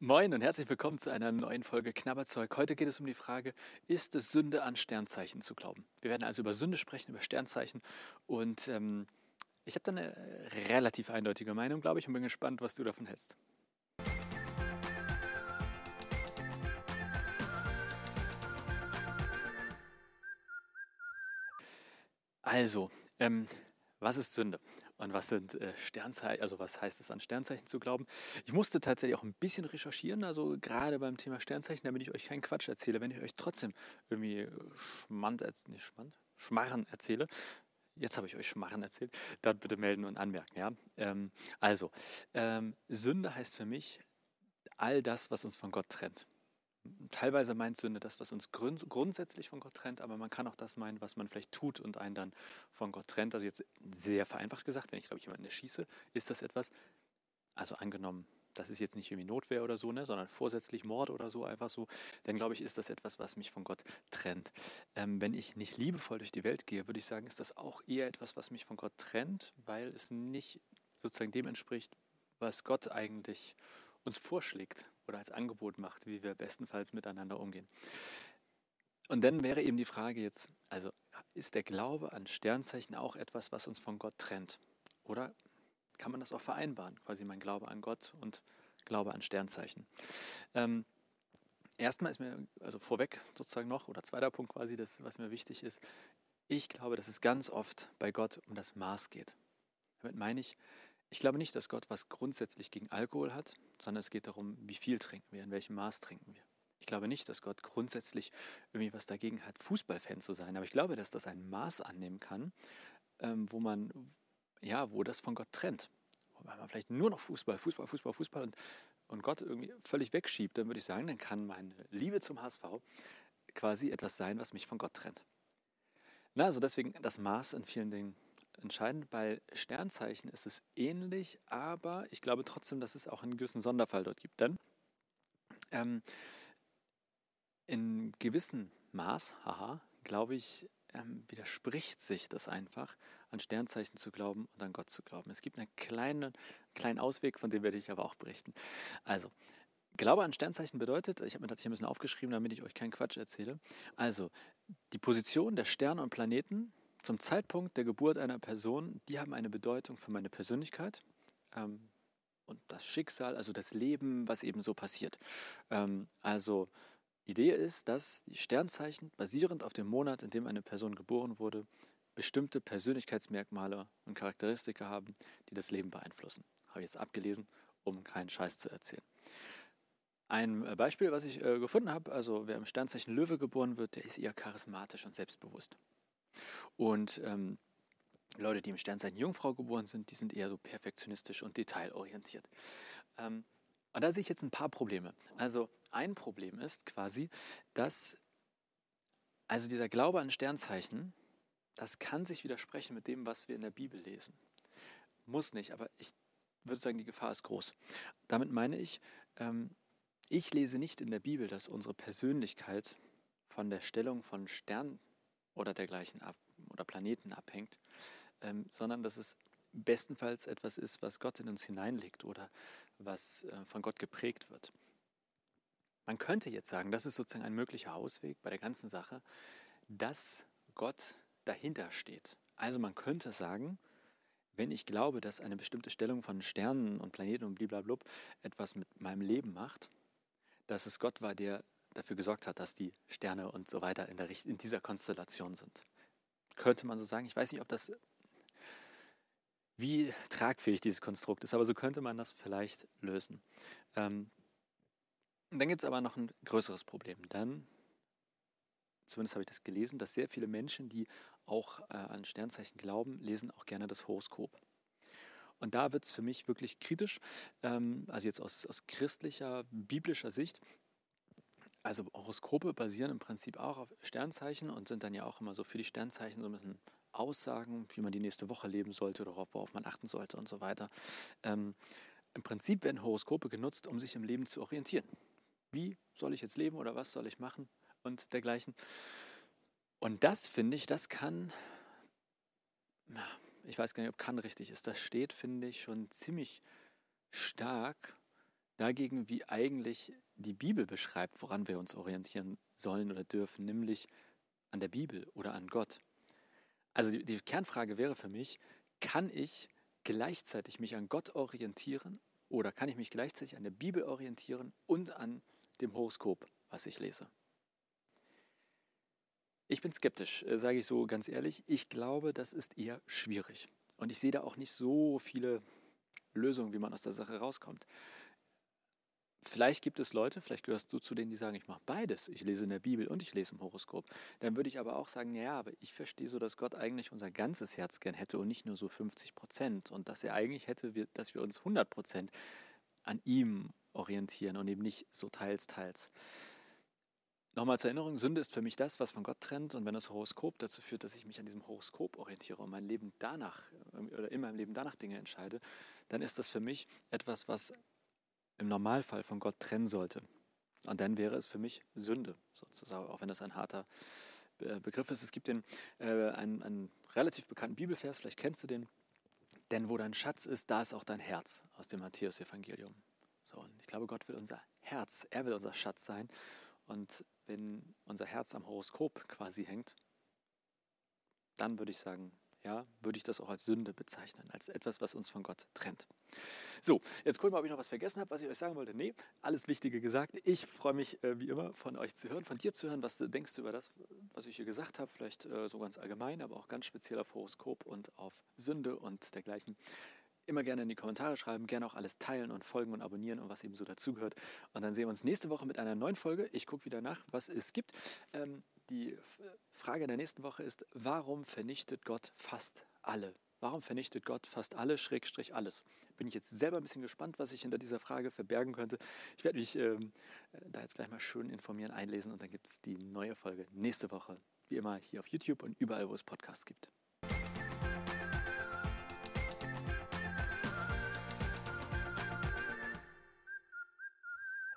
Moin und herzlich willkommen zu einer neuen Folge Knabberzeug. Heute geht es um die Frage, ist es Sünde an Sternzeichen zu glauben? Wir werden also über Sünde sprechen, über Sternzeichen und ähm, ich habe da eine relativ eindeutige Meinung, glaube ich, und bin gespannt, was du davon hältst. Also, ähm, was ist Sünde? Und was sind äh, Sternzeichen, also was heißt es an Sternzeichen zu glauben? Ich musste tatsächlich auch ein bisschen recherchieren, also gerade beim Thema Sternzeichen, damit ich euch keinen Quatsch erzähle, wenn ich euch trotzdem irgendwie Schmand, nicht Schmand, Schmarren erzähle. Jetzt habe ich euch Schmarren erzählt, dann bitte melden und anmerken. Ja? Ähm, also, ähm, Sünde heißt für mich all das, was uns von Gott trennt teilweise meint Sünde das, was uns grund grundsätzlich von Gott trennt, aber man kann auch das meinen, was man vielleicht tut und einen dann von Gott trennt. Also jetzt sehr vereinfacht gesagt, wenn ich glaube ich jemanden erschieße, ist das etwas, also angenommen, das ist jetzt nicht irgendwie Notwehr oder so, ne, sondern vorsätzlich Mord oder so, einfach so, dann glaube ich, ist das etwas, was mich von Gott trennt. Ähm, wenn ich nicht liebevoll durch die Welt gehe, würde ich sagen, ist das auch eher etwas, was mich von Gott trennt, weil es nicht sozusagen dem entspricht, was Gott eigentlich uns vorschlägt oder als Angebot macht, wie wir bestenfalls miteinander umgehen. Und dann wäre eben die Frage jetzt, also ist der Glaube an Sternzeichen auch etwas, was uns von Gott trennt? Oder kann man das auch vereinbaren, quasi mein Glaube an Gott und Glaube an Sternzeichen? Ähm, erstmal ist mir, also vorweg sozusagen noch, oder zweiter Punkt quasi, das, was mir wichtig ist, ich glaube, dass es ganz oft bei Gott um das Maß geht. Damit meine ich, ich glaube nicht, dass Gott was grundsätzlich gegen Alkohol hat, sondern es geht darum, wie viel trinken wir, in welchem Maß trinken wir. Ich glaube nicht, dass Gott grundsätzlich irgendwie was dagegen hat, Fußballfan zu sein, aber ich glaube, dass das ein Maß annehmen kann, ähm, wo man, ja, wo das von Gott trennt. Weil man vielleicht nur noch Fußball, Fußball, Fußball, Fußball und, und Gott irgendwie völlig wegschiebt, dann würde ich sagen, dann kann meine Liebe zum HSV quasi etwas sein, was mich von Gott trennt. Na, also deswegen das Maß in vielen Dingen entscheidend. Bei Sternzeichen ist es ähnlich, aber ich glaube trotzdem, dass es auch einen gewissen Sonderfall dort gibt. Denn ähm, in gewissem Maß, haha, glaube ich, ähm, widerspricht sich das einfach, an Sternzeichen zu glauben und an Gott zu glauben. Es gibt einen kleinen, kleinen Ausweg, von dem werde ich aber auch berichten. Also, Glaube an Sternzeichen bedeutet, ich habe mir das hier ein bisschen aufgeschrieben, damit ich euch keinen Quatsch erzähle. Also, die Position der Sterne und Planeten zum Zeitpunkt der Geburt einer Person, die haben eine Bedeutung für meine Persönlichkeit ähm, und das Schicksal, also das Leben, was eben so passiert. Ähm, also Idee ist, dass die Sternzeichen basierend auf dem Monat, in dem eine Person geboren wurde, bestimmte Persönlichkeitsmerkmale und Charakteristika haben, die das Leben beeinflussen. Habe ich jetzt abgelesen, um keinen Scheiß zu erzählen. Ein äh, Beispiel, was ich äh, gefunden habe, also wer im Sternzeichen Löwe geboren wird, der ist eher charismatisch und selbstbewusst. Und ähm, Leute, die im Sternzeichen Jungfrau geboren sind, die sind eher so perfektionistisch und detailorientiert. Ähm, und da sehe ich jetzt ein paar Probleme. Also ein Problem ist quasi, dass also dieser Glaube an Sternzeichen, das kann sich widersprechen mit dem, was wir in der Bibel lesen. Muss nicht, aber ich würde sagen, die Gefahr ist groß. Damit meine ich, ähm, ich lese nicht in der Bibel, dass unsere Persönlichkeit von der Stellung von Sternen oder dergleichen ab oder Planeten abhängt, ähm, sondern dass es bestenfalls etwas ist, was Gott in uns hineinlegt oder was äh, von Gott geprägt wird. Man könnte jetzt sagen, das ist sozusagen ein möglicher Ausweg bei der ganzen Sache, dass Gott dahinter steht. Also man könnte sagen, wenn ich glaube, dass eine bestimmte Stellung von Sternen und Planeten und blablabla etwas mit meinem Leben macht, dass es Gott war, der dafür gesorgt hat, dass die Sterne und so weiter in, der, in dieser Konstellation sind. Könnte man so sagen. Ich weiß nicht, ob das, wie tragfähig dieses Konstrukt ist, aber so könnte man das vielleicht lösen. Ähm, dann gibt es aber noch ein größeres Problem. Dann, zumindest habe ich das gelesen, dass sehr viele Menschen, die auch äh, an Sternzeichen glauben, lesen auch gerne das Horoskop. Und da wird es für mich wirklich kritisch, ähm, also jetzt aus, aus christlicher, biblischer Sicht, also Horoskope basieren im Prinzip auch auf Sternzeichen und sind dann ja auch immer so für die Sternzeichen so ein bisschen Aussagen, wie man die nächste Woche leben sollte oder worauf man achten sollte und so weiter. Ähm, Im Prinzip werden Horoskope genutzt, um sich im Leben zu orientieren. Wie soll ich jetzt leben oder was soll ich machen und dergleichen. Und das finde ich, das kann, ich weiß gar nicht, ob kann richtig ist, das steht, finde ich, schon ziemlich stark dagegen, wie eigentlich die Bibel beschreibt, woran wir uns orientieren sollen oder dürfen, nämlich an der Bibel oder an Gott. Also die, die Kernfrage wäre für mich, kann ich gleichzeitig mich an Gott orientieren oder kann ich mich gleichzeitig an der Bibel orientieren und an dem Horoskop, was ich lese? Ich bin skeptisch, äh, sage ich so ganz ehrlich. Ich glaube, das ist eher schwierig. Und ich sehe da auch nicht so viele Lösungen, wie man aus der Sache rauskommt. Vielleicht gibt es Leute, vielleicht gehörst du zu denen, die sagen, ich mache beides. Ich lese in der Bibel und ich lese im Horoskop. Dann würde ich aber auch sagen, ja, aber ich verstehe so, dass Gott eigentlich unser ganzes Herz gern hätte und nicht nur so 50 Prozent. Und dass er eigentlich hätte, dass wir uns 100 Prozent an ihm orientieren und eben nicht so teils, teils. Nochmal zur Erinnerung, Sünde ist für mich das, was von Gott trennt. Und wenn das Horoskop dazu führt, dass ich mich an diesem Horoskop orientiere und mein Leben danach oder in meinem Leben danach Dinge entscheide, dann ist das für mich etwas, was im Normalfall von Gott trennen sollte. Und dann wäre es für mich Sünde, sozusagen, auch wenn das ein harter äh, Begriff ist. Es gibt den, äh, einen, einen relativ bekannten Bibelvers, vielleicht kennst du den. Denn wo dein Schatz ist, da ist auch dein Herz, aus dem Matthäus-Evangelium. So, und ich glaube, Gott will unser Herz, er will unser Schatz sein. Und wenn unser Herz am Horoskop quasi hängt, dann würde ich sagen, ja, würde ich das auch als Sünde bezeichnen, als etwas, was uns von Gott trennt. So, jetzt gucken wir mal, ob ich noch was vergessen habe, was ich euch sagen wollte. Nee, alles Wichtige gesagt. Ich freue mich äh, wie immer von euch zu hören, von dir zu hören. Was denkst du über das, was ich hier gesagt habe? Vielleicht äh, so ganz allgemein, aber auch ganz speziell auf Horoskop und auf Sünde und dergleichen immer gerne in die Kommentare schreiben, gerne auch alles teilen und folgen und abonnieren und was eben so dazugehört. Und dann sehen wir uns nächste Woche mit einer neuen Folge. Ich gucke wieder nach, was es gibt. Ähm, die Frage der nächsten Woche ist, warum vernichtet Gott fast alle? Warum vernichtet Gott fast alle, Schrägstrich alles? Bin ich jetzt selber ein bisschen gespannt, was sich hinter dieser Frage verbergen könnte. Ich werde mich ähm, da jetzt gleich mal schön informieren, einlesen und dann gibt es die neue Folge nächste Woche. Wie immer hier auf YouTube und überall, wo es Podcasts gibt.